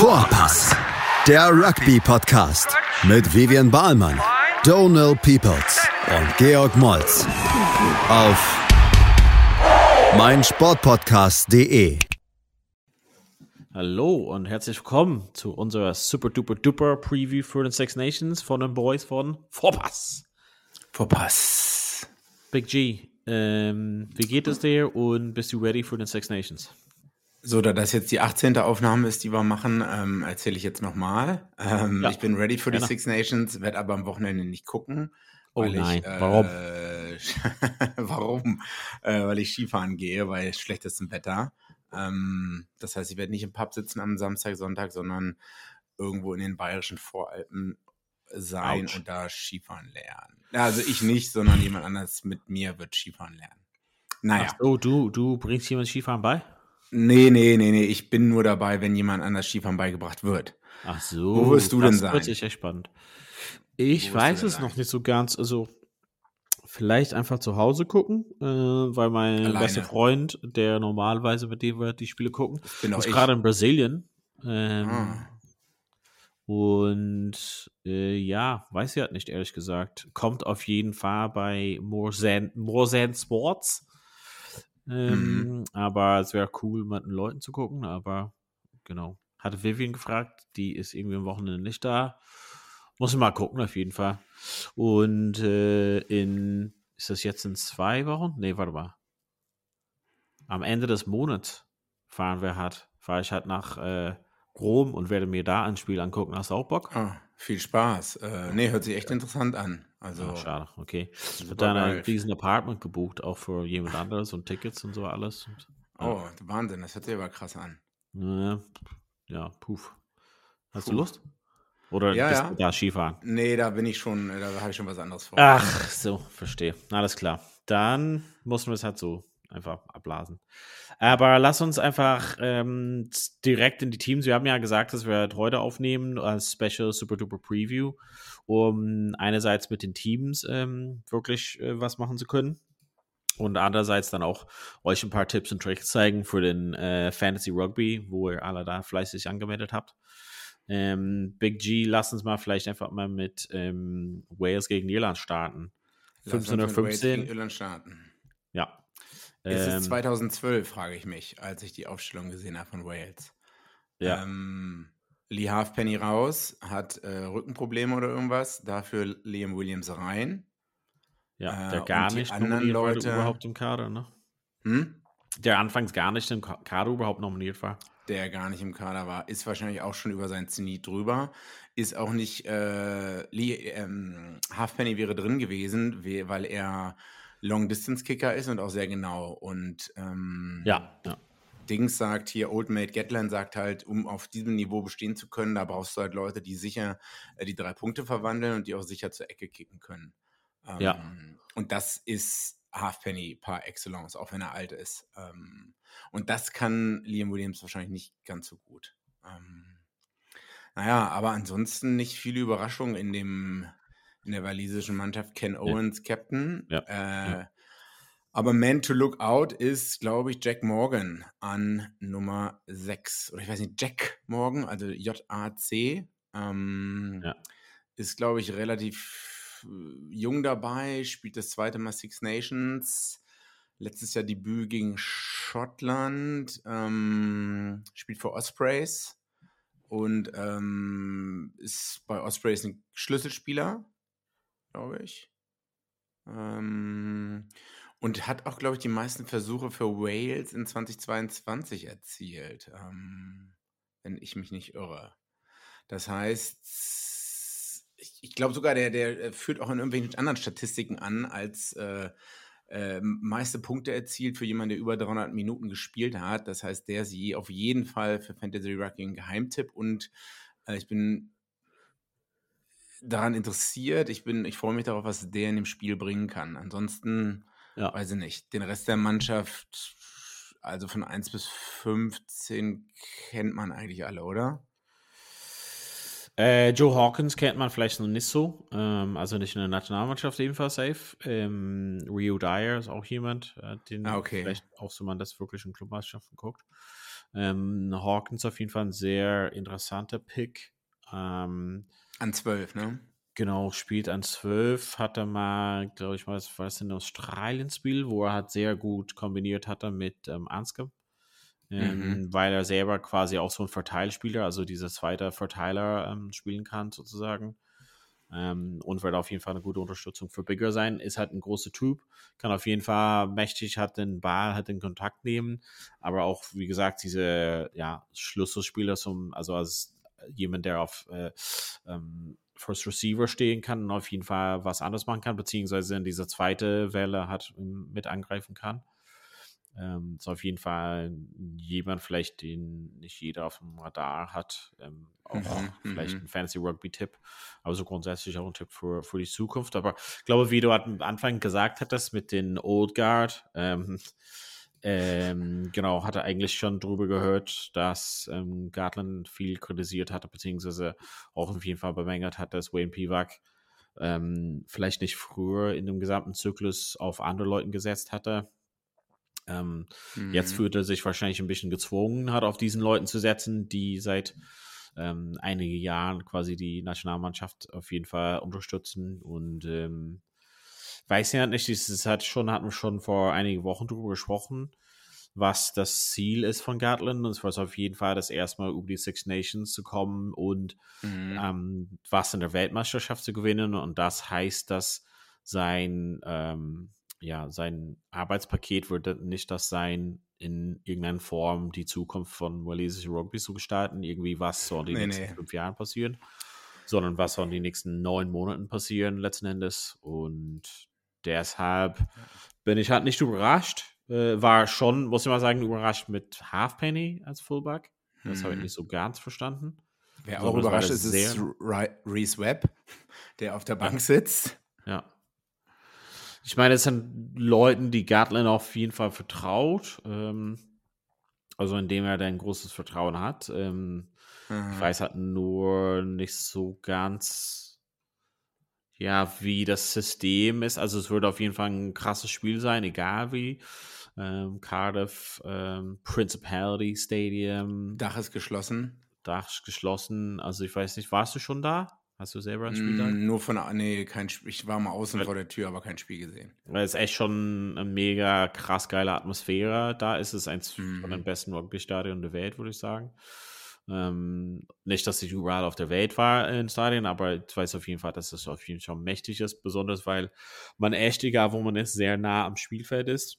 Vorpass, der Rugby-Podcast mit Vivian Bahlmann, Donal Peoples und Georg Moltz auf meinsportpodcast.de. Hallo und herzlich willkommen zu unserer super duper duper Preview für den Six Nations von den Boys von Vorpass. Vorpass. Big G, ähm, wie geht es dir und bist du ready für den Six Nations? So, da das jetzt die 18. Aufnahme ist, die wir machen, ähm, erzähle ich jetzt nochmal. Ähm, Ja, ich bin ready für die gerne. Six Nations, werde aber am Wochenende nicht gucken. Oh weil nein, ich, äh, warum? warum? Äh, weil ich Skifahren gehe, bei schlechtestem Wetter. Ähm, das heißt, ich werde nicht im Pub sitzen am Samstag, Sonntag, sondern irgendwo in den bayerischen Voralpen sein Autsch. und da Skifahren lernen. Also ich nicht, sondern jemand anders mit mir wird Skifahren lernen. Naja. Ach so, du, du bringst jemand Skifahren bei? Nee, nee, nee, nee. Ich bin nur dabei, wenn jemand anders Skifahren beigebracht wird. Ach so. Wo wirst du denn das sein? wird sich echt spannend. Ich weiß es sein? noch nicht so ganz. Also, vielleicht einfach zu Hause gucken, äh, weil mein Alleine. bester Freund, der normalerweise mit dem wir die Spiele gucken, ist gerade in Brasilien. Ähm, Ah. Und äh, ja, weiß ich halt nicht, ehrlich gesagt. Kommt auf jeden Fall bei Morzan Morzan Sports. Ähm, Mhm. Aber es wäre cool, mit den Leuten zu gucken. Aber genau. Hatte Vivian gefragt, die ist irgendwie am Wochenende nicht da. Muss ich mal gucken, auf jeden Fall. Und äh, in, ist das jetzt in zwei Wochen? Nee, warte mal. Am Ende des Monats fahren wir halt, fahre ich halt nach äh, Rom und werde mir da ein Spiel angucken. Hast du auch Bock? Ah, viel Spaß. Äh, nee, hört sich echt interessant an. Also, Ah, schade, okay. Wird dann ein riesen Apartment gebucht, auch für jemand anderes und Tickets und so alles. Und, oh, Wahnsinn, das hört sich aber krass an. ja, ja, puff. Hast du Puh. Lust? Oder Ja, bist ja. du da Skifahren? Nee, da bin ich schon, da habe ich schon was anderes vor. Ach, so, verstehe. Alles klar. Dann muss man es halt so einfach abblasen. Aber lass uns einfach ähm, direkt in die Teams. Wir haben ja gesagt, dass wir halt heute aufnehmen als Special Super Duper Preview, um einerseits mit den Teams ähm, wirklich äh, was machen zu können. Und andererseits dann auch euch ein paar Tipps und Tricks zeigen für den äh, Fantasy Rugby, wo ihr alle da fleißig angemeldet habt. Ähm, Big G, lass uns mal vielleicht einfach mal mit ähm, Wales gegen Irland starten. Lass uns mit Wales 1515. gegen Irland starten. Ja. Ist Ähm, es 2012, frage ich mich, als ich die Aufstellung gesehen habe von Wales. ja. Ähm, Lee Halfpenny raus, hat äh, Rückenprobleme oder irgendwas, dafür Liam Williams rein. ja, äh, der gar nicht nominiert Leute- überhaupt im Kader, ne? Hm? Der anfangs gar nicht im Ka- Kader überhaupt nominiert war. der gar nicht im Kader war, ist wahrscheinlich auch schon über sein Zenit drüber. Ist auch nicht, äh, Lee, ähm, Halfpenny wäre drin gewesen, we- weil er Long-Distance-Kicker ist und auch sehr genau. Und ähm, Ja, ja. Dings sagt hier, Old Mate Gatland sagt halt, um auf diesem Niveau bestehen zu können, da brauchst du halt Leute, die sicher äh, die drei Punkte verwandeln und die auch sicher zur Ecke kicken können. Ähm, Ja. Und das ist Halfpenny par excellence, auch wenn er alt ist. Ähm, und das kann Liam Williams wahrscheinlich nicht ganz so gut. Ähm, naja, aber ansonsten nicht viele Überraschungen in dem in der walisischen Mannschaft. Ken Owens, Captain. Ja, Äh, ja. Aber Man to Look Out ist, glaube ich, Jack Morgan an Nummer 6. Oder ich weiß nicht, Jack Morgan, also J-A-C. Ähm, Ja. Ist, glaube ich, relativ äh, jung dabei, spielt das zweite Mal Six Nations. Letztes Jahr Debüt gegen Schottland, ähm, spielt für Ospreys und ähm, ist bei Ospreys ein Schlüsselspieler, glaube ich. Ähm, und hat auch, glaube ich, die meisten Versuche für Wales in 2022 erzielt, ähm, wenn ich mich nicht irre. Das heißt, ich, ich glaube sogar, der, der äh, führt auch in irgendwelchen anderen Statistiken an, als äh, äh, meiste Punkte erzielt für jemanden, der über 300 Minuten gespielt hat. Das heißt, der je, auf jeden Fall für Fantasy Rugby ein Geheimtipp und äh, ich bin daran interessiert. Ich bin, ich freue mich darauf, was der in dem Spiel bringen kann. Ansonsten, Ja. weiß ich nicht, den Rest der Mannschaft, also von 1 bis 15 kennt man eigentlich alle, oder? Äh, Joe Hawkins kennt man vielleicht noch nicht so. Ähm, also nicht in der Nationalmannschaft jedenfalls safe. Ähm, Rio Dyer ist auch jemand, äh, den Ah, okay. vielleicht auch so man das wirklich in Clubmeisterschaften guckt. Ähm, Hawkins auf jeden Fall ein sehr interessanter Pick. Ähm, An 12, ne? Genau, spielt an 12, hat er mal, glaube ich, was war es ein Australien-Spiel, wo er halt sehr gut kombiniert hatte mit ähm, Anscombe. Ähm, Mhm. weil er selber quasi auch so ein Verteilspieler, also dieser zweite Verteiler ähm, spielen kann, sozusagen. Ähm, und wird auf jeden Fall eine gute Unterstützung für Bigger sein. Ist halt ein großer Typ, kann auf jeden Fall mächtig, hat den Ball, hat den Kontakt nehmen, aber auch, wie gesagt, diese ja, Schlüsselspieler, zum, also als jemand, der auf äh, ähm, First Receiver stehen kann und auf jeden Fall was anderes machen kann, beziehungsweise in dieser zweite Welle hat mit angreifen kann. Ähm, ist auf jeden Fall jemand, vielleicht, den nicht jeder auf dem Radar hat. Ähm, auch Mhm, vielleicht mhm. ein Fantasy Rugby-Tipp, aber so grundsätzlich auch ein Tipp für, für die Zukunft. Aber ich glaube, wie du am Anfang gesagt hattest, mit den Old Guard, ähm, ähm, genau, hatte eigentlich schon drüber gehört, dass ähm, Gartland viel kritisiert hatte, beziehungsweise auch auf jeden Fall bemängelt hat, dass Wayne Pivak ähm, vielleicht nicht früher in dem gesamten Zyklus auf andere Leuten gesetzt hatte. Ähm, Mhm. Jetzt fühlt er sich wahrscheinlich ein bisschen gezwungen, hat auf diesen Leuten zu setzen, die seit ähm, einigen Jahren quasi die Nationalmannschaft auf jeden Fall unterstützen und ähm, weiß ja nicht, es hat schon, hatten wir schon vor einigen Wochen drüber gesprochen, was das Ziel ist von Gatland. Und es war auf jeden Fall, das erstmal über die Six Nations zu kommen und Mhm. ähm, was in der Weltmeisterschaft zu gewinnen. Und das heißt, dass sein, ähm, ja, sein Arbeitspaket wird nicht das sein, in irgendeiner Form die Zukunft von walisischen Rugby zu gestalten, irgendwie was soll in den Nee, nächsten nee. fünf Jahren passieren, sondern was soll in den nächsten neun Monaten passieren letzten Endes. Und deshalb bin ich halt nicht überrascht. Äh, war schon, muss ich mal sagen, überrascht mit Halfpenny als Fullback. Das habe ich Mhm. nicht so ganz verstanden. Wer auch überrascht ist, ist Reese Webb, der auf der Bank sitzt. Ja. Ich meine, es sind Leuten, die Gatlin auf jeden Fall vertraut. Ähm, also indem er da ein großes Vertrauen hat. Ähm, Ich Mhm. weiß halt nur nicht so ganz, ja, wie das System ist. Also es wird auf jeden Fall ein krasses Spiel sein, egal wie. Ähm, Cardiff, ähm, Principality Stadium, Dach ist geschlossen. Dach geschlossen. Also ich weiß nicht, warst du schon da? Hast du selber ein Spiel da? Mm, nur von nee, kein Spiel. Ich war mal außen Weil- vor der Tür, aber kein Spiel gesehen. Weil es echt schon eine mega krass geile Atmosphäre da ist. Es ist eins Mhm. von den besten Rugby-Stadien der Welt, würde ich sagen. Ähm, nicht, dass ich überall auf der Welt war in Stadien, aber ich weiß auf jeden Fall, dass es auf jeden Fall schon mächtig ist, besonders weil man echt, egal wo man ist, sehr nah am Spielfeld ist.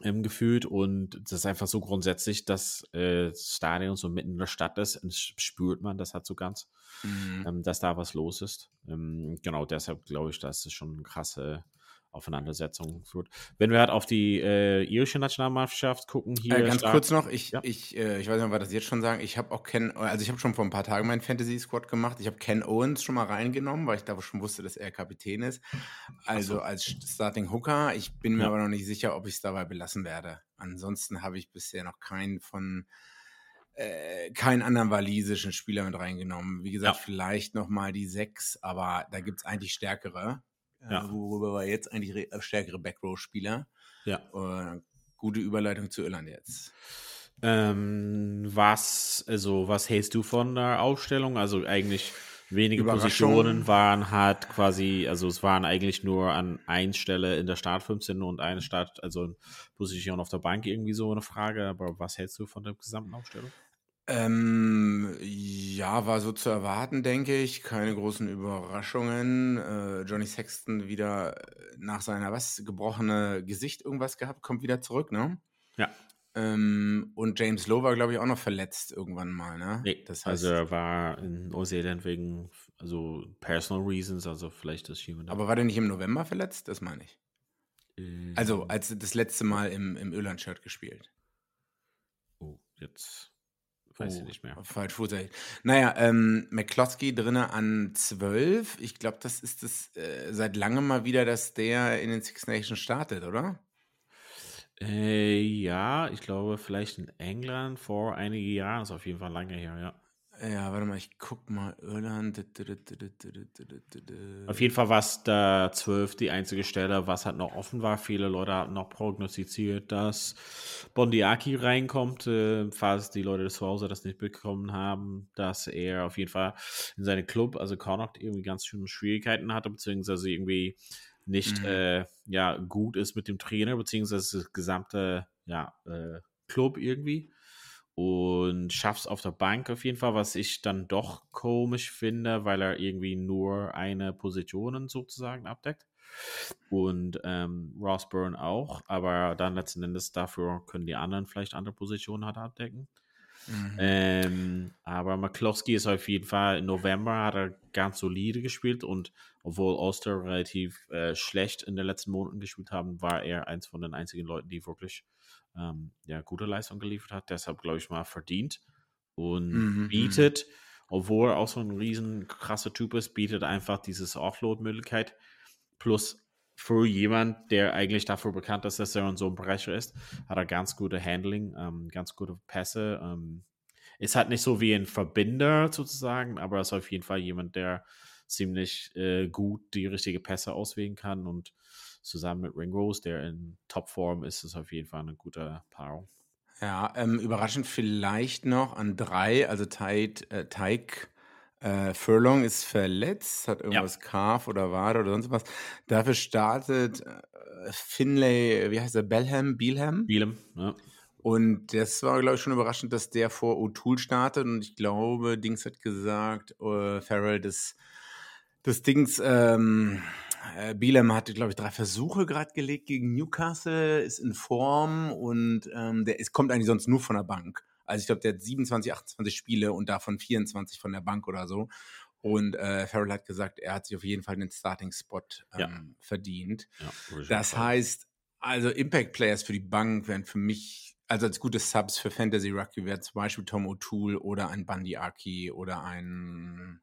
Ähm, gefühlt und das ist einfach so grundsätzlich, dass äh, das Stadion so mitten in der Stadt ist und das spürt man das hat so ganz Mhm. ähm, dass da was los ist. Ähm, genau, deshalb glaube ich, dass es schon eine krasse Aufeinandersetzung wird. Wenn wir halt auf die äh, irische Nationalmannschaft gucken, hier. Äh, ganz stark- kurz noch, ich, Ja. ich, äh, ich weiß nicht, ob wir das jetzt schon sagen. Ich habe auch Ken, also ich habe schon vor ein paar Tagen meinen Fantasy Squad gemacht. Ich habe Ken Owens schon mal reingenommen, weil ich da schon wusste, dass er Kapitän ist. Also so. als Starting Hooker. Ich bin mir Ja. aber noch nicht sicher, ob ich es dabei belassen werde. Ansonsten habe ich bisher noch keinen von äh, keinen anderen walisischen Spieler mit reingenommen. Wie gesagt, Ja. vielleicht noch mal die sechs, aber da gibt es eigentlich stärkere. Ja. Worüber wir jetzt eigentlich äh, stärkere Backrow-Spieler. Ja. Äh, gute Überleitung zu Irland jetzt. Ähm, was, also, was hältst du von der Aufstellung? Also eigentlich wenige. Positionen waren halt quasi, also es waren eigentlich nur an ein Stelle in der Start 15 und eine Start, also Position auf der Bank irgendwie so eine Frage, aber was hältst du von der gesamten Aufstellung? Ähm, ja, war so zu erwarten, denke ich. Keine großen Überraschungen. Äh, Johnny Sexton wieder nach seiner was gebrochene Gesicht irgendwas gehabt, kommt wieder zurück, ne? Ja. Ähm, und James Lowe war, glaube ich, auch noch verletzt irgendwann mal, ne? Nee, das heißt, also er war in Neuseeland wegen, also personal reasons, also vielleicht das jemand. aber war der nicht im November verletzt? Das meine ich. äh, Also, als das letzte Mal im, im Irland-Shirt gespielt. oh, jetzt weiß ich Oh, nicht mehr. Falsch Fuß. Naja, ähm, McCloskey drinne an 12. Ich glaube, das ist es äh, seit langem mal wieder, dass der in den Six Nations startet, oder? Äh, ja, ich glaube vielleicht in England vor einigen Jahren, ist auf jeden Fall lange her, ja. Ja, warte mal, ich guck mal. Irland. Auf jeden Fall war es da 12 die einzige Stelle, was halt noch offen war. Viele Leute hatten noch prognostiziert, dass Bondiaki reinkommt, äh, falls die Leute zu Hause das nicht bekommen haben, dass er auf jeden Fall in seinem Club, also Connacht, irgendwie ganz schöne Schwierigkeiten hatte, beziehungsweise irgendwie nicht Mhm. äh, ja, gut ist mit dem Trainer, beziehungsweise das gesamte ja, äh, Club irgendwie und schaff's auf der Bank auf jeden Fall, was ich dann doch komisch finde, weil er irgendwie nur eine Position sozusagen abdeckt. Und ähm, Ross Byrne auch, aber dann letzten Endes dafür können die anderen vielleicht andere Positionen halt abdecken. Mhm. Ähm, aber McCloskey ist auf jeden Fall im November hat er ganz solide gespielt und obwohl Oster relativ äh, schlecht in den letzten Monaten gespielt haben, war er eins von den einzigen Leuten, die wirklich ähm, ja, gute Leistung geliefert hat. Deshalb glaube ich mal verdient und Mhm, bietet, obwohl er auch so ein riesen krasser Typ ist, bietet einfach dieses Offload-Möglichkeit. Plus für jemand, der eigentlich dafür bekannt ist, dass er so ein Brecher ist, hat er ganz gute Handling, ähm, ganz gute Pässe. Ähm, ist halt nicht so wie ein Verbinder sozusagen, aber ist auf jeden Fall jemand, der ziemlich äh, gut die richtige Pässe auswählen kann und zusammen mit Ringrose, der in Topform ist, ist auf jeden Fall eine gute Paarung. Ja, ähm, überraschend vielleicht noch an drei, also Teig, äh, Teig äh, Furlong ist verletzt, hat irgendwas Calf oder Wade oder sonst was. Dafür startet äh, Finlay, wie heißt er, Belham, Bielham? Bielem, ja. Und das war, glaube ich, schon überraschend, dass der vor O'Toole startet. Und ich glaube, Dings hat gesagt, äh, Farrell, das, das Dings, ähm, äh, Bielem hatte, glaube ich, drei Versuche gerade gelegt gegen Newcastle, ist in Form und ähm, der ist, kommt eigentlich sonst nur von der Bank. Also ich glaube, der hat 27, 28 Spiele und davon 24 von der Bank oder so. Und äh, Farrell hat gesagt, er hat sich auf jeden Fall den Starting-Spot ähm, Ja. verdient. ja Das heißt, also Impact Players für die Bank wären für mich, also als gute Subs für Fantasy Rugby wäre zum Beispiel Tom O'Toole oder ein Bundy Aki oder ein,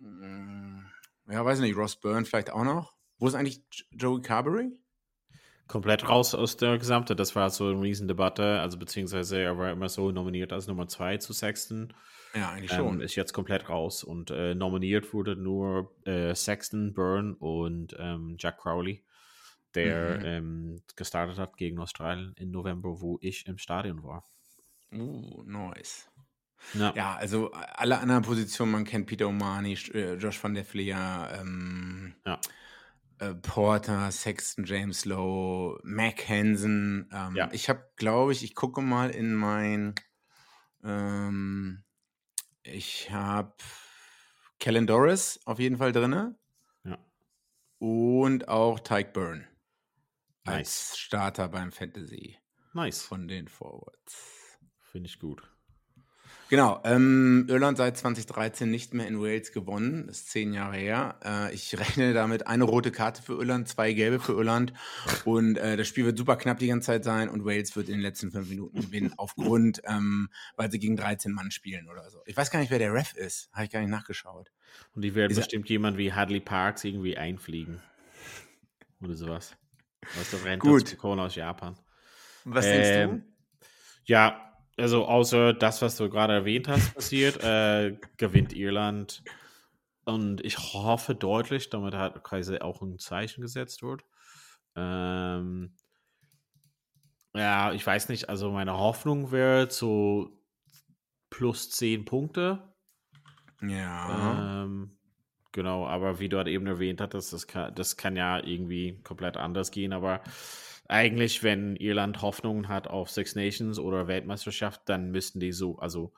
mm, ja, weiß nicht, Ross Byrne vielleicht auch noch. Wo ist eigentlich Joey Carberry? komplett raus aus der Gesamte. Das war so eine Riesendebatte, also beziehungsweise er war immer so nominiert als Nummer zwei zu Sexton. Ja, eigentlich Ähm, schon. ist jetzt komplett raus und äh, nominiert wurde nur äh, Sexton, Byrne und ähm, Jack Crowley, der Mhm. ähm, gestartet hat gegen Australien im November, wo ich im Stadion war. Uh, nice. Ja, Ja, also alle anderen Positionen, man kennt Peter Omani, äh, Josh van der Fleer, ähm, Ja. äh, Porter, Sexton, James Lowe, Mac Hansen. Ähm, Ja. Ich habe, glaube ich, ich gucke mal in mein, ähm, ich habe Kellen Doris auf jeden Fall drin ja. und auch Tyke Byrne als Nice. Starter beim Fantasy Nice. von den Forwards. Finde ich gut. Genau, ähm, Irland seit 2013 nicht mehr in Wales gewonnen, das ist zehn Jahre her. Äh, ich rechne damit eine rote Karte für Irland, zwei gelbe für Irland und äh, das Spiel wird super knapp die ganze Zeit sein und Wales wird in den letzten fünf Minuten gewinnen, aufgrund, ähm, weil sie gegen 13 Mann spielen oder so. Ich weiß gar nicht, wer der Ref ist, habe ich gar nicht nachgeschaut. Und die werden Ist er- bestimmt jemand wie Hadley Parks irgendwie einfliegen. Oder sowas. Aus der Rente Gut. aus Japan. Was Ähm, Ja, also außer das, was du gerade erwähnt hast, passiert, äh, gewinnt Irland. Und ich hoffe deutlich, damit hat quasi auch ein Zeichen gesetzt wird. Ähm, ja, ich weiß nicht, also meine Hoffnung wäre so plus 10 Punkte. Ja. Ähm, genau, aber wie du halt eben erwähnt hattest, das kann, das kann ja irgendwie komplett anders gehen. Aber eigentlich, wenn Irland Hoffnungen hat auf Six Nations oder Weltmeisterschaft, dann müssen die so, also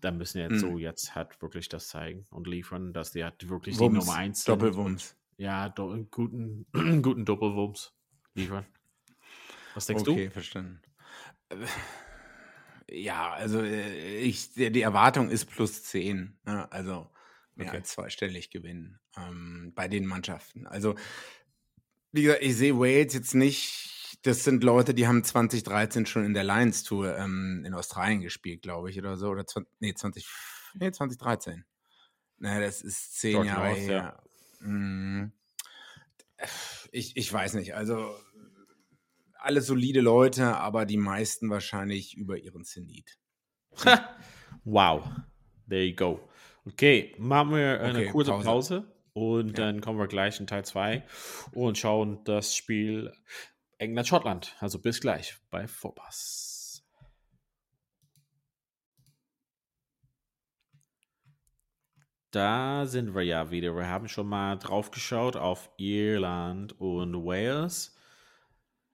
dann müssen die jetzt Hm. so jetzt halt wirklich das zeigen und liefern, dass die halt wirklich die Wumms, Nummer 1 sind. Doppelwumms. Ja, do, einen guten, guten Doppelwumms liefern. Was denkst okay, verstanden. Äh, Ja, also äh, ich, die die Erwartung ist plus 10. Ne? Also mehr Okay. als zweistellig gewinnen ähm, bei den Mannschaften. Also, wie gesagt, ich sehe Wales jetzt nicht. Das sind Leute, die haben 2013 schon in der Lions Tour ähm, in Australien gespielt, glaube ich, oder so. Oder 20, nee, 20, nee, 2013. Naja, das ist zehn George Jahre North, her. Mhm. Ich, ich weiß nicht. Also alle solide Leute, aber die meisten wahrscheinlich über ihren Zenit. Wow. There you go. Okay, machen wir eine Okay, kurze Pause. Pause, und Ja. dann kommen wir gleich in Teil 2 und schauen das Spiel England-Schottland. Also bis gleich bei Vorpass. Da sind wir ja wieder. Wir haben schon mal drauf geschaut auf Irland und Wales.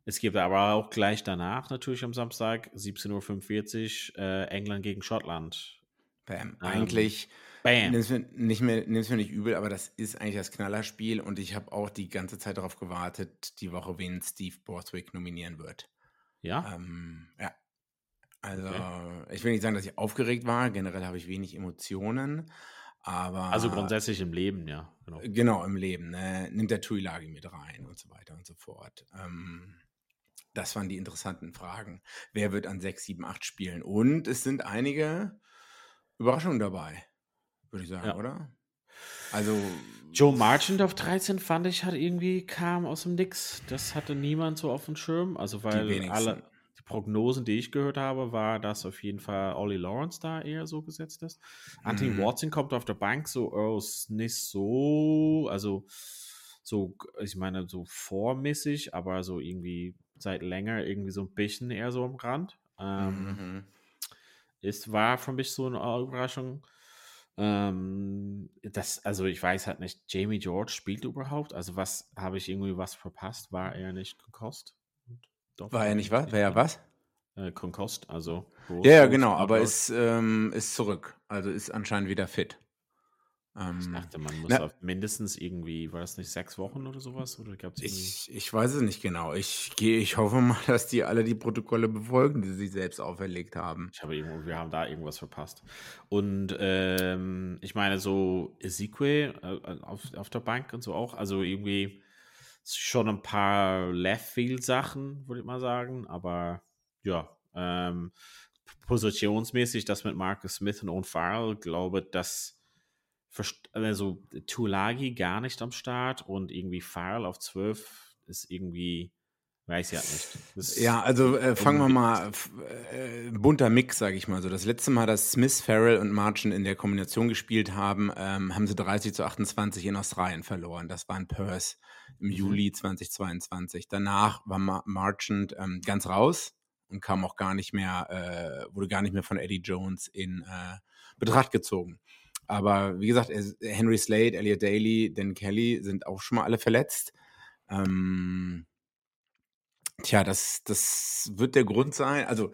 Es gibt aber auch gleich danach, natürlich am Samstag, 17.45 Uhr, äh, England gegen Schottland. Bam. Eigentlich, Bam. nimm's mir nicht, mehr, nimm's mir nicht übel, aber das ist eigentlich das Knallerspiel und ich habe auch die ganze Zeit darauf gewartet, die Woche, wen Steve Borthwick nominieren wird. Ja? Ähm, ja. Also, Okay. ich will nicht sagen, dass ich aufgeregt war. Generell habe ich wenig Emotionen. Aber Also grundsätzlich im Leben, ja. Genau. Genau, im Leben. Ne? Nimmt der Tuilagi mit rein und so weiter und so fort. Ähm, das waren die interessanten Fragen. Wer wird an 6, 7, 8 spielen? Und es sind einige Überraschungen dabei, würde ich sagen, Ja. oder? Also, Joe Marchant auf 13 fand ich, hat irgendwie kam aus dem Nix. Das hatte niemand so auf dem Schirm. Also weil wenigsten. alle die Prognosen, die ich gehört habe, war, dass auf jeden Fall Ollie Lawrence da eher so gesetzt ist. Anthony Mhm. Watson kommt auf der Bank so oh, ist nicht so, also so, ich meine, so vormäßig, aber so irgendwie seit länger irgendwie so ein bisschen eher so am Rand. Ähm, mhm. es war für mich so eine Überraschung. Ähm, das, also ich weiß halt nicht, Jamie George spielt überhaupt. Also was habe ich irgendwie was verpasst? War er nicht Concost? Doch, war er nicht was? War er was? Äh, Concost, also. Ja, ja, genau, aber ist, ähm, ist zurück. Also ist anscheinend wieder fit. Ich Ähm, dachte, man muss na- auf mindestens irgendwie, war das nicht sechs Wochen oder sowas? Oder gab es irgendwie. Ich, ich weiß es nicht genau. Ich gehe, ich hoffe mal, dass die alle die Protokolle befolgen, die sie selbst auferlegt haben. Ich habe irgendwo, wir haben da irgendwas verpasst. Und ähm, ich meine, so Ezequiel äh, auf, auf der Bank und so auch, also irgendwie schon ein paar Left-Field-Sachen, würde ich mal sagen, aber ja, ähm, positionsmäßig, das mit Marcus Smith und Owen Farrell, glaube, dass also Tulagi gar nicht am Start und irgendwie Farrell auf 12 ist irgendwie, weiß ich ja nicht. Das- Ja, also äh, fangen wir mal, äh, bunter Mix, sage ich mal so. Das letzte Mal, dass Smith, Farrell und Marchand in der Kombination gespielt haben, ähm, haben sie 30 zu 28 in Australien verloren. Das war in Perth im Mhm. Juli 2022. Danach war Ma Marchand ähm, ganz raus und kam auch gar nicht mehr, äh, wurde gar nicht mehr von Eddie Jones in äh, Betracht gezogen. Aber wie gesagt, es- Henry Slade, Elliot Daly, Dan Kelly sind auch schon mal alle verletzt. Ähm, Tja, das, das wird der Grund sein. Also,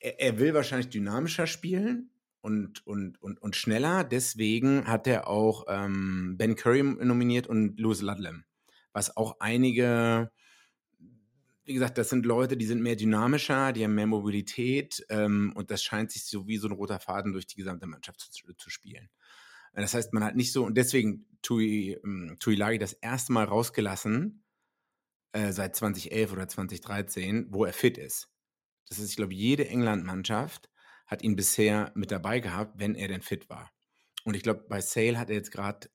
er, er will wahrscheinlich dynamischer spielen und, und, und, und schneller. Deswegen hat er auch ähm, Ben Curry nominiert und Lewis Ludlam. Was auch einige, wie gesagt, das sind Leute, die sind mehr dynamischer, die haben mehr Mobilität ähm, und das scheint sich so wie so ein roter Faden durch die gesamte Mannschaft zu, zu spielen. Das heißt, man hat nicht so, und deswegen Tui, ähm, Tuilagi das erste Mal rausgelassen, äh, seit 2011 oder 2013, wo er fit ist. Das ist, ich glaube, jede England-Mannschaft hat ihn bisher mit dabei gehabt, wenn er denn fit war. Und ich glaube, bei Sale hat er jetzt gerade,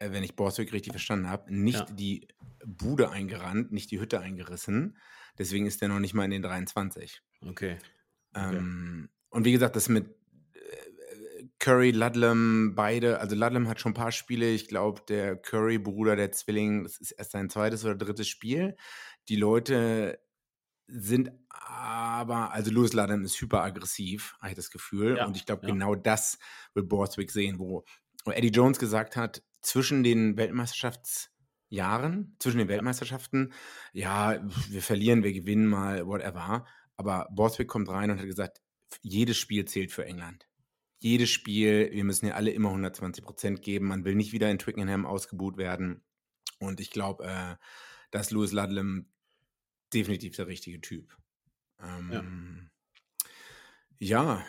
wenn ich Borswick richtig verstanden habe, nicht Ja. die Bude eingerannt, nicht die Hütte eingerissen. Deswegen ist er noch nicht mal in den 23. Okay. Ähm, und wie gesagt, das mit äh, Curry, Ludlam, beide, also Ludlam hat schon ein paar Spiele. Ich glaube, der Curry-Bruder, der Zwilling, das ist erst sein zweites oder drittes Spiel. Die Leute sind aber, also Louis Ludlam ist hyperaggressiv, habe ich das Gefühl. Ja, und ich glaube, ja. genau das wird Borthwick sehen, wo Eddie Jones gesagt hat, zwischen den Weltmeisterschaftsjahren, zwischen den Weltmeisterschaften, ja, wir verlieren, wir gewinnen mal, whatever. Aber Borthwick kommt rein und hat gesagt, jedes Spiel zählt für England. Jedes Spiel, wir müssen ja alle immer 120 Prozent geben. Man will nicht wieder in Twickenham ausgebuht werden. Und ich glaube, äh, dass Louis Ludlam definitiv der richtige Typ. Ähm, ja.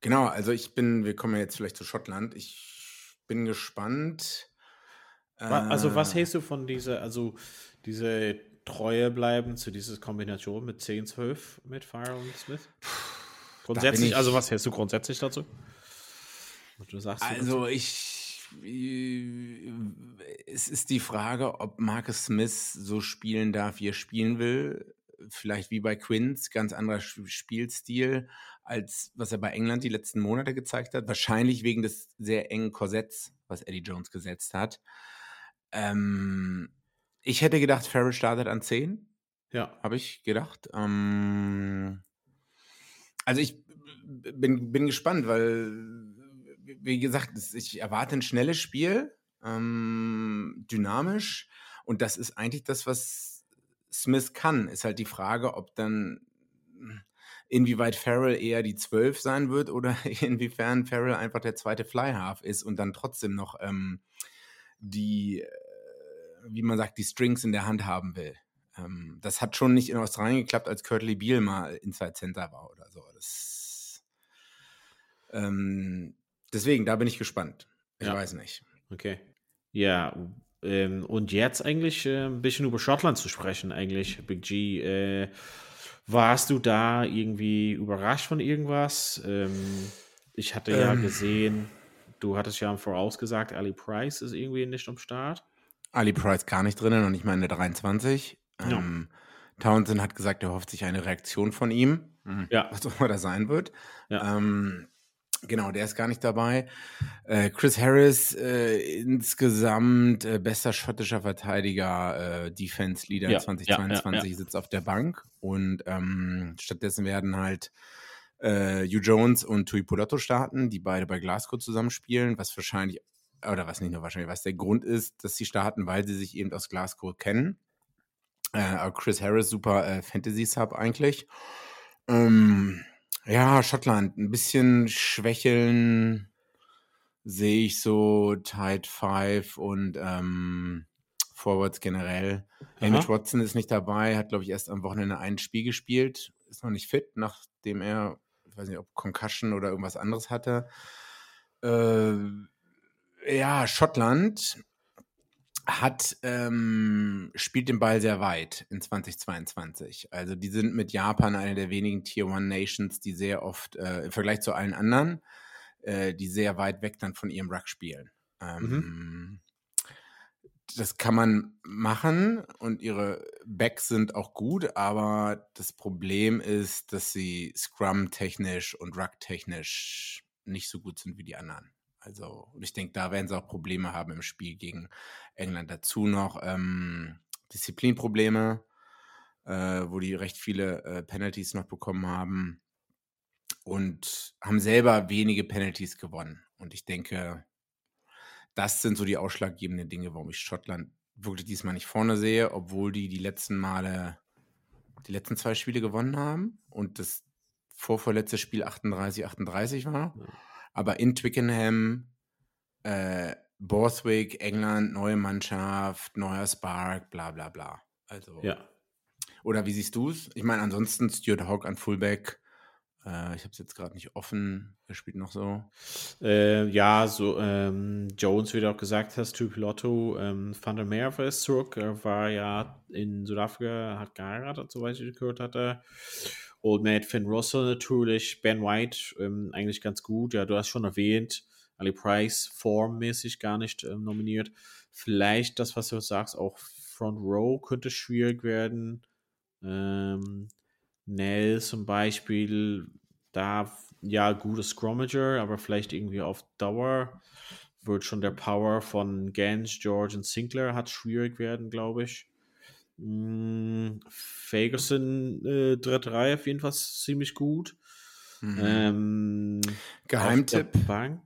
genau. Also ich bin, wir kommen ja jetzt vielleicht zu Schottland. Ich bin gespannt. Also, was Äh, hältst du von dieser, also diese Treue bleiben zu dieser Kombination mit 10, 12 mit Farrell und Smith? Grundsätzlich, ich- also was hältst du grundsätzlich dazu? Was du sagst du Also ich, äh, es ist die Frage, ob Marcus Smith so spielen darf, wie er spielen will. Vielleicht wie bei Quinns, ganz anderer Spielstil. als was er bei England die letzten Monate gezeigt hat. Wahrscheinlich wegen des sehr engen Korsetts, was Eddie Jones gesetzt hat. Ähm, ich hätte gedacht, Farrell startet an 10. Ja. Habe ich gedacht. Ähm, also ich bin, bin gespannt, weil, wie gesagt, ich erwarte ein schnelles Spiel, ähm, dynamisch. Und das ist eigentlich das, was Smith kann. Ist halt die Frage, ob dann inwieweit Farrell eher die 12 sein wird oder inwiefern Farrell einfach der zweite Flyhalf ist und dann trotzdem noch ähm, die, äh, wie man sagt, die Strings in der Hand haben will. Ähm, das hat schon nicht in Australien geklappt, als Curtly Beal mal Inside Center war oder so. Das, ähm, deswegen, da bin ich gespannt. Ich ja. weiß nicht. Okay. Ja, ähm, und jetzt eigentlich äh, ein bisschen über Schottland zu sprechen, eigentlich, Big G. Äh, warst du da irgendwie überrascht von irgendwas? Ähm, ich hatte ja ähm. gesehen, du hattest ja vorausgesagt, Ali Price ist irgendwie nicht am Start. Ali Price gar nicht drinnen und ich meine 23. Ja. Ähm, Townsend hat gesagt, er hofft sich eine Reaktion von ihm. Ja. Was auch immer das sein wird. Ja. Ähm, Genau, der ist gar nicht dabei. Äh, Chris Harris, äh, insgesamt äh, bester schottischer Verteidiger, äh, Defense Leader ja, 2022, ja, ja, sitzt auf der Bank. Und ähm, stattdessen werden halt äh, Hugh Jones und Tui Polotto starten, die beide bei Glasgow zusammenspielen, was wahrscheinlich, oder was nicht nur wahrscheinlich, was der Grund ist, dass sie starten, weil sie sich eben aus Glasgow kennen. Äh, Chris Harris, super äh, Fantasy-Sub eigentlich. Ähm, ja, Schottland, ein bisschen schwächeln sehe ich so Tide 5 und ähm, Forwards generell. Hamish Watson ist nicht dabei, hat, glaube ich, erst am Wochenende ein Spiel gespielt, ist noch nicht fit, nachdem er, ich weiß nicht, ob Concussion oder irgendwas anderes hatte. Äh, ja, Schottland hat, ähm, spielt den Ball sehr weit in 2022. Also die sind mit Japan eine der wenigen Tier One Nations, die sehr oft äh, im Vergleich zu allen anderen, äh, die sehr weit weg dann von ihrem Ruck spielen. Ähm, mhm. Das kann man machen und ihre Backs sind auch gut, aber das Problem ist, dass sie Scrum-technisch und Ruck-technisch nicht so gut sind wie die anderen. Also, und ich denke, da werden sie auch Probleme haben im Spiel gegen England. Dazu noch ähm, Disziplinprobleme, äh, wo die recht viele äh, Penalties noch bekommen haben und haben selber wenige Penalties gewonnen. Und ich denke, das sind so die ausschlaggebenden Dinge, warum ich Schottland wirklich diesmal nicht vorne sehe, obwohl die die letzten Male, die letzten zwei Spiele gewonnen haben und das vorvorletzte Spiel 38-38 war. Ja. Aber in Twickenham, äh, Borthwick, England, neue Mannschaft, neuer Spark, bla bla bla. Also. Ja. Oder wie siehst du es? Ich meine, ansonsten Stuart Hawk an Fullback. Äh, ich habe es jetzt gerade nicht offen. Wer spielt noch so? Äh, ja, so ähm, Jones, wie du auch gesagt hast, Typ Lotto. Ähm, Van der Meer ist zurück. Er war ja in Südafrika, hat geheiratet, soweit ich gehört hatte. Old Mate Finn Russell natürlich, Ben White ähm, eigentlich ganz gut. Ja, du hast schon erwähnt, Ali Price formmäßig gar nicht ähm, nominiert. Vielleicht das, was du sagst, auch Front Row könnte schwierig werden. Ähm, Nell zum Beispiel, da ja, gutes Scrummager, aber vielleicht irgendwie auf Dauer wird schon der Power von Gans, George und Sinclair hat schwierig werden, glaube ich. Hm, Ferguson äh, dritte Reihe auf jeden Fall ziemlich gut. Mhm. Ähm, Geheimtipp. Bank.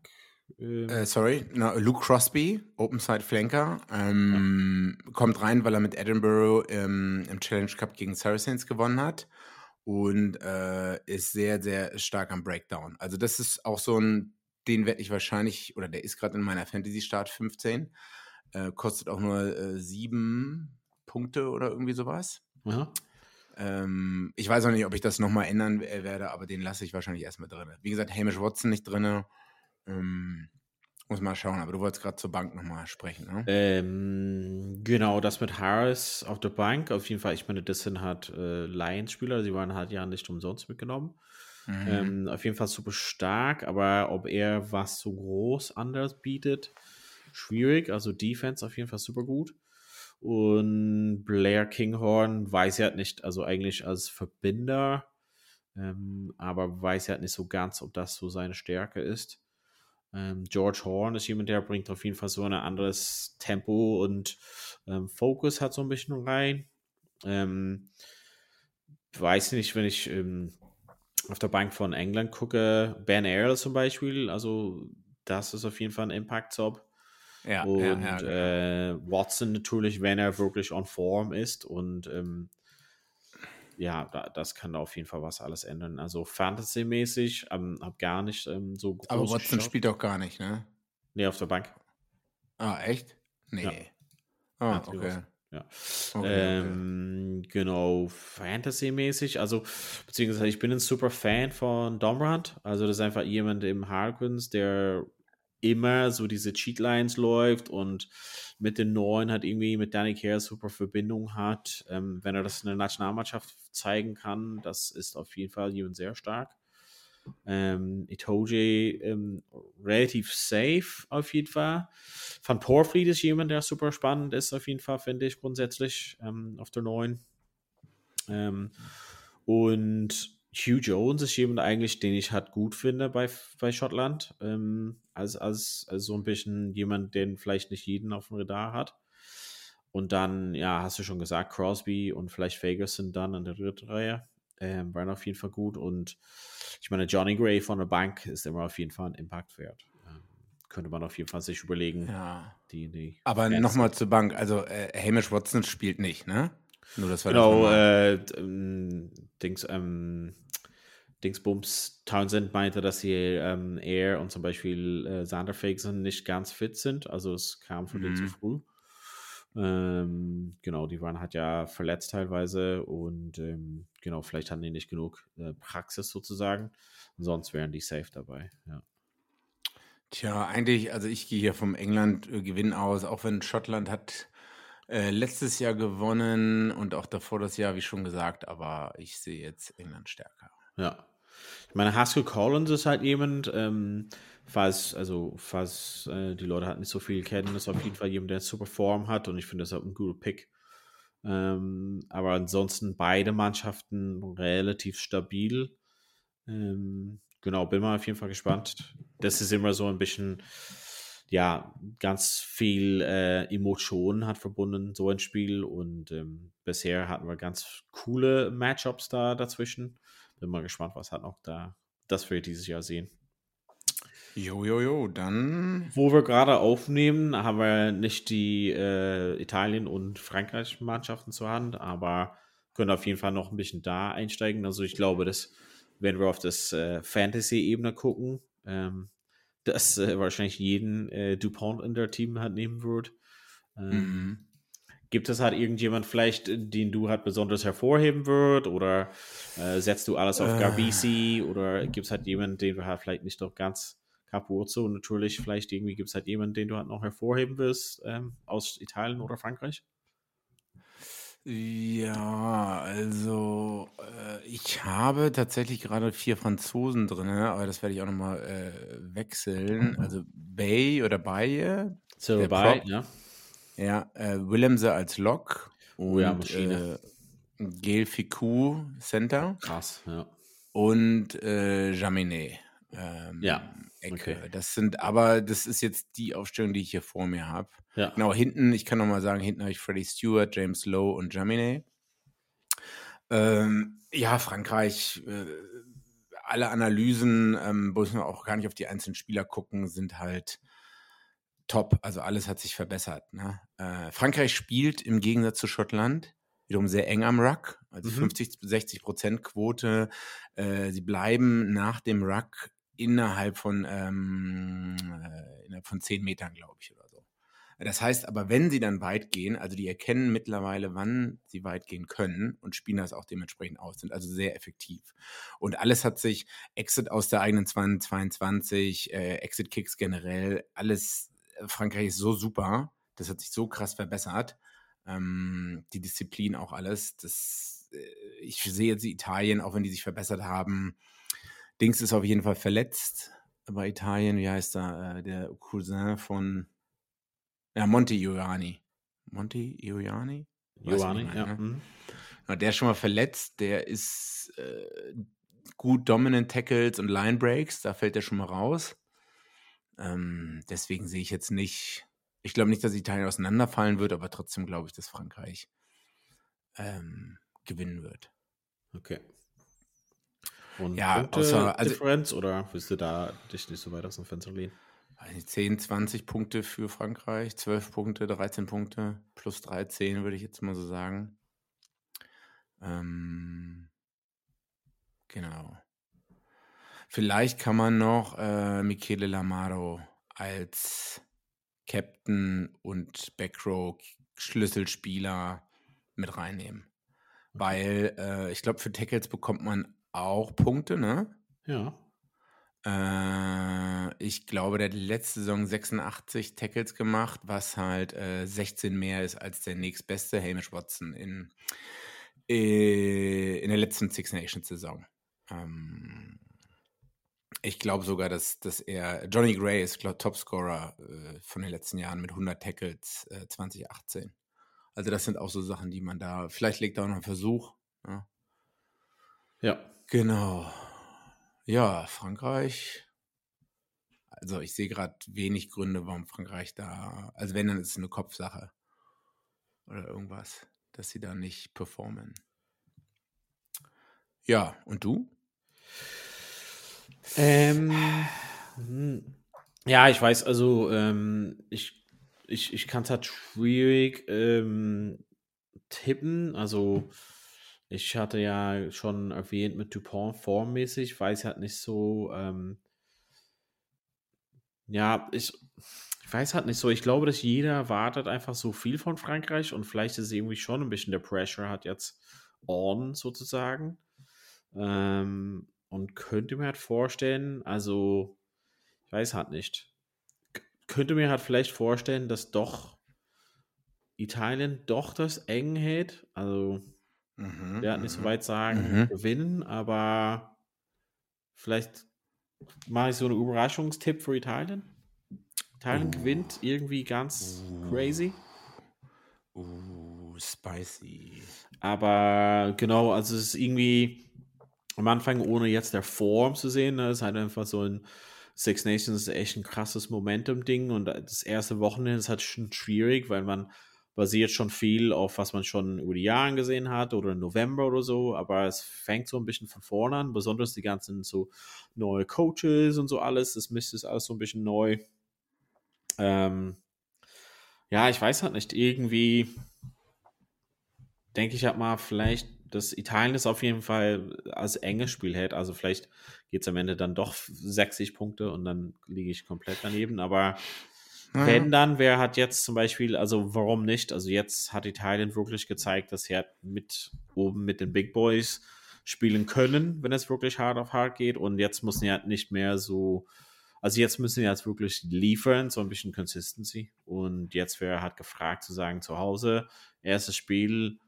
Ähm, äh, sorry, no, Luke Crosby, Open Side Flanker, ähm, ja. kommt rein, weil er mit Edinburgh ähm, im Challenge Cup gegen Saracens gewonnen hat und äh, ist sehr, sehr stark am Breakdown. Also das ist auch so ein, den werde ich wahrscheinlich, oder der ist gerade in meiner Fantasy Start 15, äh, kostet auch nur äh, sieben Punkte oder irgendwie sowas. Ähm, ich weiß auch nicht, ob ich das nochmal ändern werde, aber den lasse ich wahrscheinlich erstmal drin. Wie gesagt, Hamish Watson nicht drin. Ähm, muss mal schauen, aber du wolltest gerade zur Bank nochmal sprechen, ne? Ähm, genau, das mit Harris auf der Bank. Auf jeden Fall, ich meine, das sind halt äh, Lions-Spieler, sie waren halt ja nicht umsonst mitgenommen. Mhm. Ähm, auf jeden Fall super stark, aber ob er was so groß anders bietet, schwierig. Also Defense auf jeden Fall super gut. Und Blair Kinghorn weiß ja nicht, also eigentlich als Verbinder ähm, aber weiß ja halt nicht so ganz, ob das so seine Stärke ist. Ähm, George Horn ist jemand, der bringt auf jeden Fall so ein anderes Tempo und ähm, Fokus hat so ein bisschen rein. Ähm, weiß nicht, wenn ich ähm, auf der Bank von England gucke, Ben Earl zum Beispiel, also das ist auf jeden Fall ein Impact-Job. Ja, und ja, ja, genau. äh, Watson natürlich, wenn er wirklich on Form ist und ähm, ja, da, das kann da auf jeden Fall was alles ändern. Also Fantasy-mäßig, ähm, hab gar nicht ähm, so groß Aber Watson geschaut. spielt doch gar nicht, ne? Nee, auf der Bank. Ah, echt? Nee. Ja. Ah, okay. Ja. Okay, ähm, okay. Genau, Fantasy-mäßig. Also, beziehungsweise ich bin ein super Fan von Domrand. Also, das ist einfach jemand im Harkins, der immer so diese Cheatlines läuft und mit den Neuen hat irgendwie mit Danny Care super Verbindung hat. Ähm, wenn er das in der Nationalmannschaft zeigen kann, das ist auf jeden Fall jemand sehr stark. Ähm, Itoje ähm, relativ safe auf jeden Fall. Van Porfleet ist jemand, der super spannend ist, auf jeden Fall, finde ich grundsätzlich ähm, auf der neuen. Ähm, und Hugh Jones ist jemand eigentlich, den ich halt gut finde bei, bei Schottland. Ähm, als, als, als so ein bisschen jemand, den vielleicht nicht jeden auf dem Radar hat. Und dann, ja, hast du schon gesagt, Crosby und vielleicht sind dann in der dritten Reihe. Ähm, waren auf jeden Fall gut. Und ich meine, Johnny Gray von der Bank ist immer auf jeden Fall ein Impact wert. Ähm, könnte man auf jeden Fall sich überlegen. Ja. Die, die Aber nochmal zur Bank. Also, äh, Hamish Watson spielt nicht, ne? Nur das war Genau, äh, ähm, Dings, ähm, Dingsbums Townsend meinte, dass sie ähm, er und zum Beispiel äh, Sander Fageson nicht ganz fit sind. Also es kam von mhm. denen zu früh. Ähm, genau, die waren halt ja verletzt teilweise und ähm, genau, vielleicht hatten die nicht genug äh, Praxis sozusagen. Sonst wären die safe dabei, ja. Tja, eigentlich, also ich gehe hier vom England-Gewinn aus, auch wenn Schottland hat äh, letztes Jahr gewonnen und auch davor das Jahr, wie schon gesagt, aber ich sehe jetzt England stärker. Ja. Ich meine, Haskell Collins ist halt jemand, ähm, falls, also, falls äh, die Leute halt nicht so viel kennen, ist auf jeden Fall jemand, der super Form hat und ich finde das auch ein guter Pick. Ähm, aber ansonsten beide Mannschaften relativ stabil. Ähm, genau, bin mal auf jeden Fall gespannt. Das ist immer so ein bisschen ja, ganz viel äh, Emotionen hat verbunden, so ein Spiel. Und ähm, bisher hatten wir ganz coole Matchups da dazwischen. Bin mal gespannt, was hat noch da, das wir dieses Jahr sehen. Jo, jo, jo, dann. Wo wir gerade aufnehmen, haben wir nicht die äh, Italien- und Frankreich-Mannschaften zur Hand, aber können auf jeden Fall noch ein bisschen da einsteigen. Also ich glaube, dass, wenn wir auf das äh, Fantasy-Ebene gucken, ähm, dass äh, wahrscheinlich jeden äh, Dupont in der Team hat nehmen wird. Ähm, mhm. Gibt es halt irgendjemand vielleicht, den du halt besonders hervorheben würd oder äh, setzt du alles auf Garbisi äh. oder gibt es halt jemanden, den du halt vielleicht nicht doch ganz Capuzzo natürlich vielleicht irgendwie gibt es halt jemanden, den du halt noch hervorheben willst ähm, aus Italien oder Frankreich? Ja, also äh, ich habe tatsächlich gerade vier Franzosen drin, aber das werde ich auch nochmal äh, wechseln. Also Bay oder Baye. So Bay, ja. Ja, äh, Willemse als Lok. Oh ja, Maschine. Äh, Gail Ficou Center. Krass, ja. Und äh, Jaminet. Ähm, ja. Ecke. Okay. Das sind aber, das ist jetzt die Aufstellung, die ich hier vor mir habe. Ja. Genau, hinten, ich kann nochmal sagen, hinten habe ich Freddie Stewart, James Lowe und Jaminet. Ähm, ja, Frankreich, äh, alle Analysen, ähm, muss man auch gar nicht auf die einzelnen Spieler gucken, sind halt top. Also alles hat sich verbessert. Ne? Äh, Frankreich spielt im Gegensatz zu Schottland wiederum sehr eng am Ruck, also mhm. 50 60 Prozent Quote. Äh, sie bleiben nach dem Ruck innerhalb von, ähm, äh, innerhalb von 10 Metern, glaube ich, oder so. Das heißt aber, wenn sie dann weit gehen, also die erkennen mittlerweile, wann sie weit gehen können und spielen das auch dementsprechend aus, sind also sehr effektiv. Und alles hat sich, Exit aus der eigenen 22, äh, Exit Kicks generell, alles, äh, Frankreich ist so super, das hat sich so krass verbessert. Ähm, die Disziplin auch alles. Das, äh, ich sehe jetzt Italien, auch wenn die sich verbessert haben, Dings ist auf jeden Fall verletzt bei Italien. Wie heißt er? Äh, der Cousin von ja, Monti Ioani. Monti Ioani? Ioani, ja. Ne? Mhm. Der ist schon mal verletzt. Der ist, äh, gut Dominant Tackles und Line Breaks, da fällt er schon mal raus. Ähm, deswegen sehe ich jetzt nicht, ich glaube nicht, dass Italien auseinanderfallen wird, aber trotzdem glaube ich, dass Frankreich ähm, gewinnen wird. Okay. Und ja, Punkte außer, also, Differenz oder willst du da dich nicht so weit aus dem Fenster lehnen? 10, 20 Punkte für Frankreich, 12 Punkte, 13 Punkte, plus 13 würde ich jetzt mal so sagen. Ähm, genau. Vielleicht kann man noch äh, Michele Lamaro als Captain und Backrow Schlüsselspieler mit reinnehmen. Weil äh, ich glaube, für Tackles bekommt man auch Punkte, ne? Ja. Äh, ich glaube, der hat letzte Saison 86 Tackles gemacht, was halt äh, 16 mehr ist als der nächstbeste Hamish Watson in, äh, in der letzten Six Nations Saison. Ähm, ich glaube sogar, dass, dass er, Johnny Gray ist glaub, Topscorer äh, von den letzten Jahren mit 100 Tackles äh, 2018. Also das sind auch so Sachen, die man da, vielleicht legt er auch noch einen Versuch. Ja. ja. Genau. Ja, Frankreich. Also ich sehe gerade wenig Gründe, warum Frankreich da, also wenn, dann ist es eine Kopfsache oder irgendwas, dass sie da nicht performen. Ja, und du? Ähm, hm. ja, ich weiß, also ähm, ich, ich, ich kann es halt schwierig ähm, tippen. Also ich hatte ja schon erwähnt mit Dupont formmäßig, weiß halt nicht so, ähm, ja, ich, ich weiß halt nicht so. Ich glaube, dass jeder erwartet einfach so viel von Frankreich und vielleicht ist irgendwie schon ein bisschen der Pressure hat jetzt on sozusagen. Ähm, und könnte mir halt vorstellen, also, ich weiß halt nicht, könnte mir halt vielleicht vorstellen, dass doch Italien doch das eng hält. Also, Mhm, hat nicht so mhm. weit sagen, Mhm. gewinnen, aber vielleicht mache ich so einen Überraschungstipp für Italien. Italien Oh. gewinnt irgendwie ganz crazy. Uh, spicy. Aber genau, also es ist irgendwie am Anfang, ohne jetzt der Form zu sehen, ne, ist halt einfach so ein Six Nations ist echt ein krasses Momentum-Ding und das erste Wochenende ist halt schon schwierig, weil man basiert schon viel auf, was man schon über die Jahre gesehen hat oder im November oder so, aber es fängt so ein bisschen von vorne an, besonders die ganzen so neue Coaches und so alles, das Mist ist alles so ein bisschen neu. Ähm, ja, ich weiß halt nicht, irgendwie denke ich halt mal, vielleicht, dass Italien es auf jeden Fall als enges Spiel hält. Also vielleicht geht es am Ende dann doch 60 Punkte und dann liege ich komplett daneben. Aber Ja. wenn dann, wer hat jetzt zum Beispiel, also warum nicht? Also jetzt hat Italien wirklich gezeigt, dass sie halt mit oben mit den Big Boys spielen können, wenn es wirklich hart auf hart geht. Und jetzt müssen sie halt nicht mehr so, also jetzt müssen sie jetzt wirklich liefern, so ein bisschen Consistency. Und jetzt wäre halt gefragt zu sagen, zu Hause, erstes Spiel,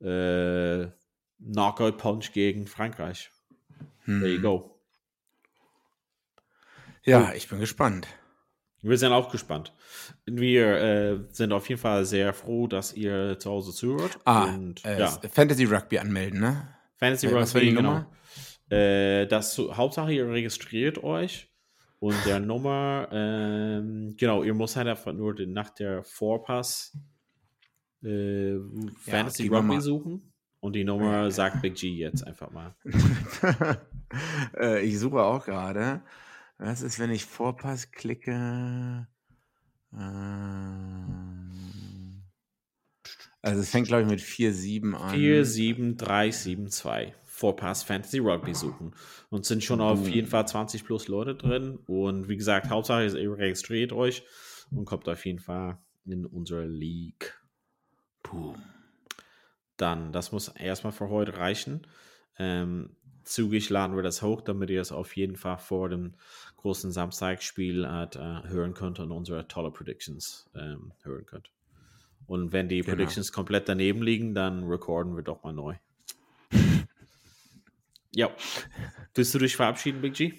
äh, Knockout Punch gegen Frankreich. There you Hm. go. Ja, ich bin gespannt. Wir sind auch gespannt. Wir äh, sind auf jeden Fall sehr froh, dass ihr zu Hause zuhört. Ah, und äh, ja, Fantasy Rugby anmelden, ne? Fantasy äh, was war Rugby, die genau. Nummer? Äh, das Hauptsache, ihr registriert euch und der Nummer, ähm, genau, ihr müsst halt einfach nur den, nach der Vorpass äh, Fantasy wir Rugby suchen und die Nummer sagt Big G jetzt einfach mal. äh, ich suche auch gerade. Was ist, wenn ich Vorpass klicke? Ähm, also es fängt, glaube ich, mit 4-7 an. 47372 Vorpass Fantasy Rugby suchen. Und sind schon auf jeden Fall 20 plus Leute drin. Und wie gesagt, Hauptsache ist, ihr registriert euch und kommt auf jeden Fall in unsere League. Boom. Dann, das muss erstmal für heute reichen. Ähm, zügig laden wir das hoch, damit ihr es auf jeden Fall vor dem großen Samstagspiel halt, äh, hören könnt und unsere tolle Predictions ähm, hören könnt. Und wenn die Genau. Predictions komplett daneben liegen, dann recorden wir doch mal neu. ja. Willst du dich verabschieden, Big G?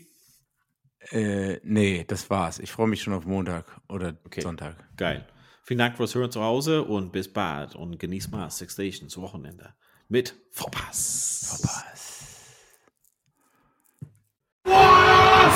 Äh, nee, das war's. Ich freue mich schon auf Montag oder Okay. Sonntag. Geil. Vielen Dank fürs Hören zu Hause und bis bald und genießt mal Six Stations Wochenende mit Vorpass. Verpasst.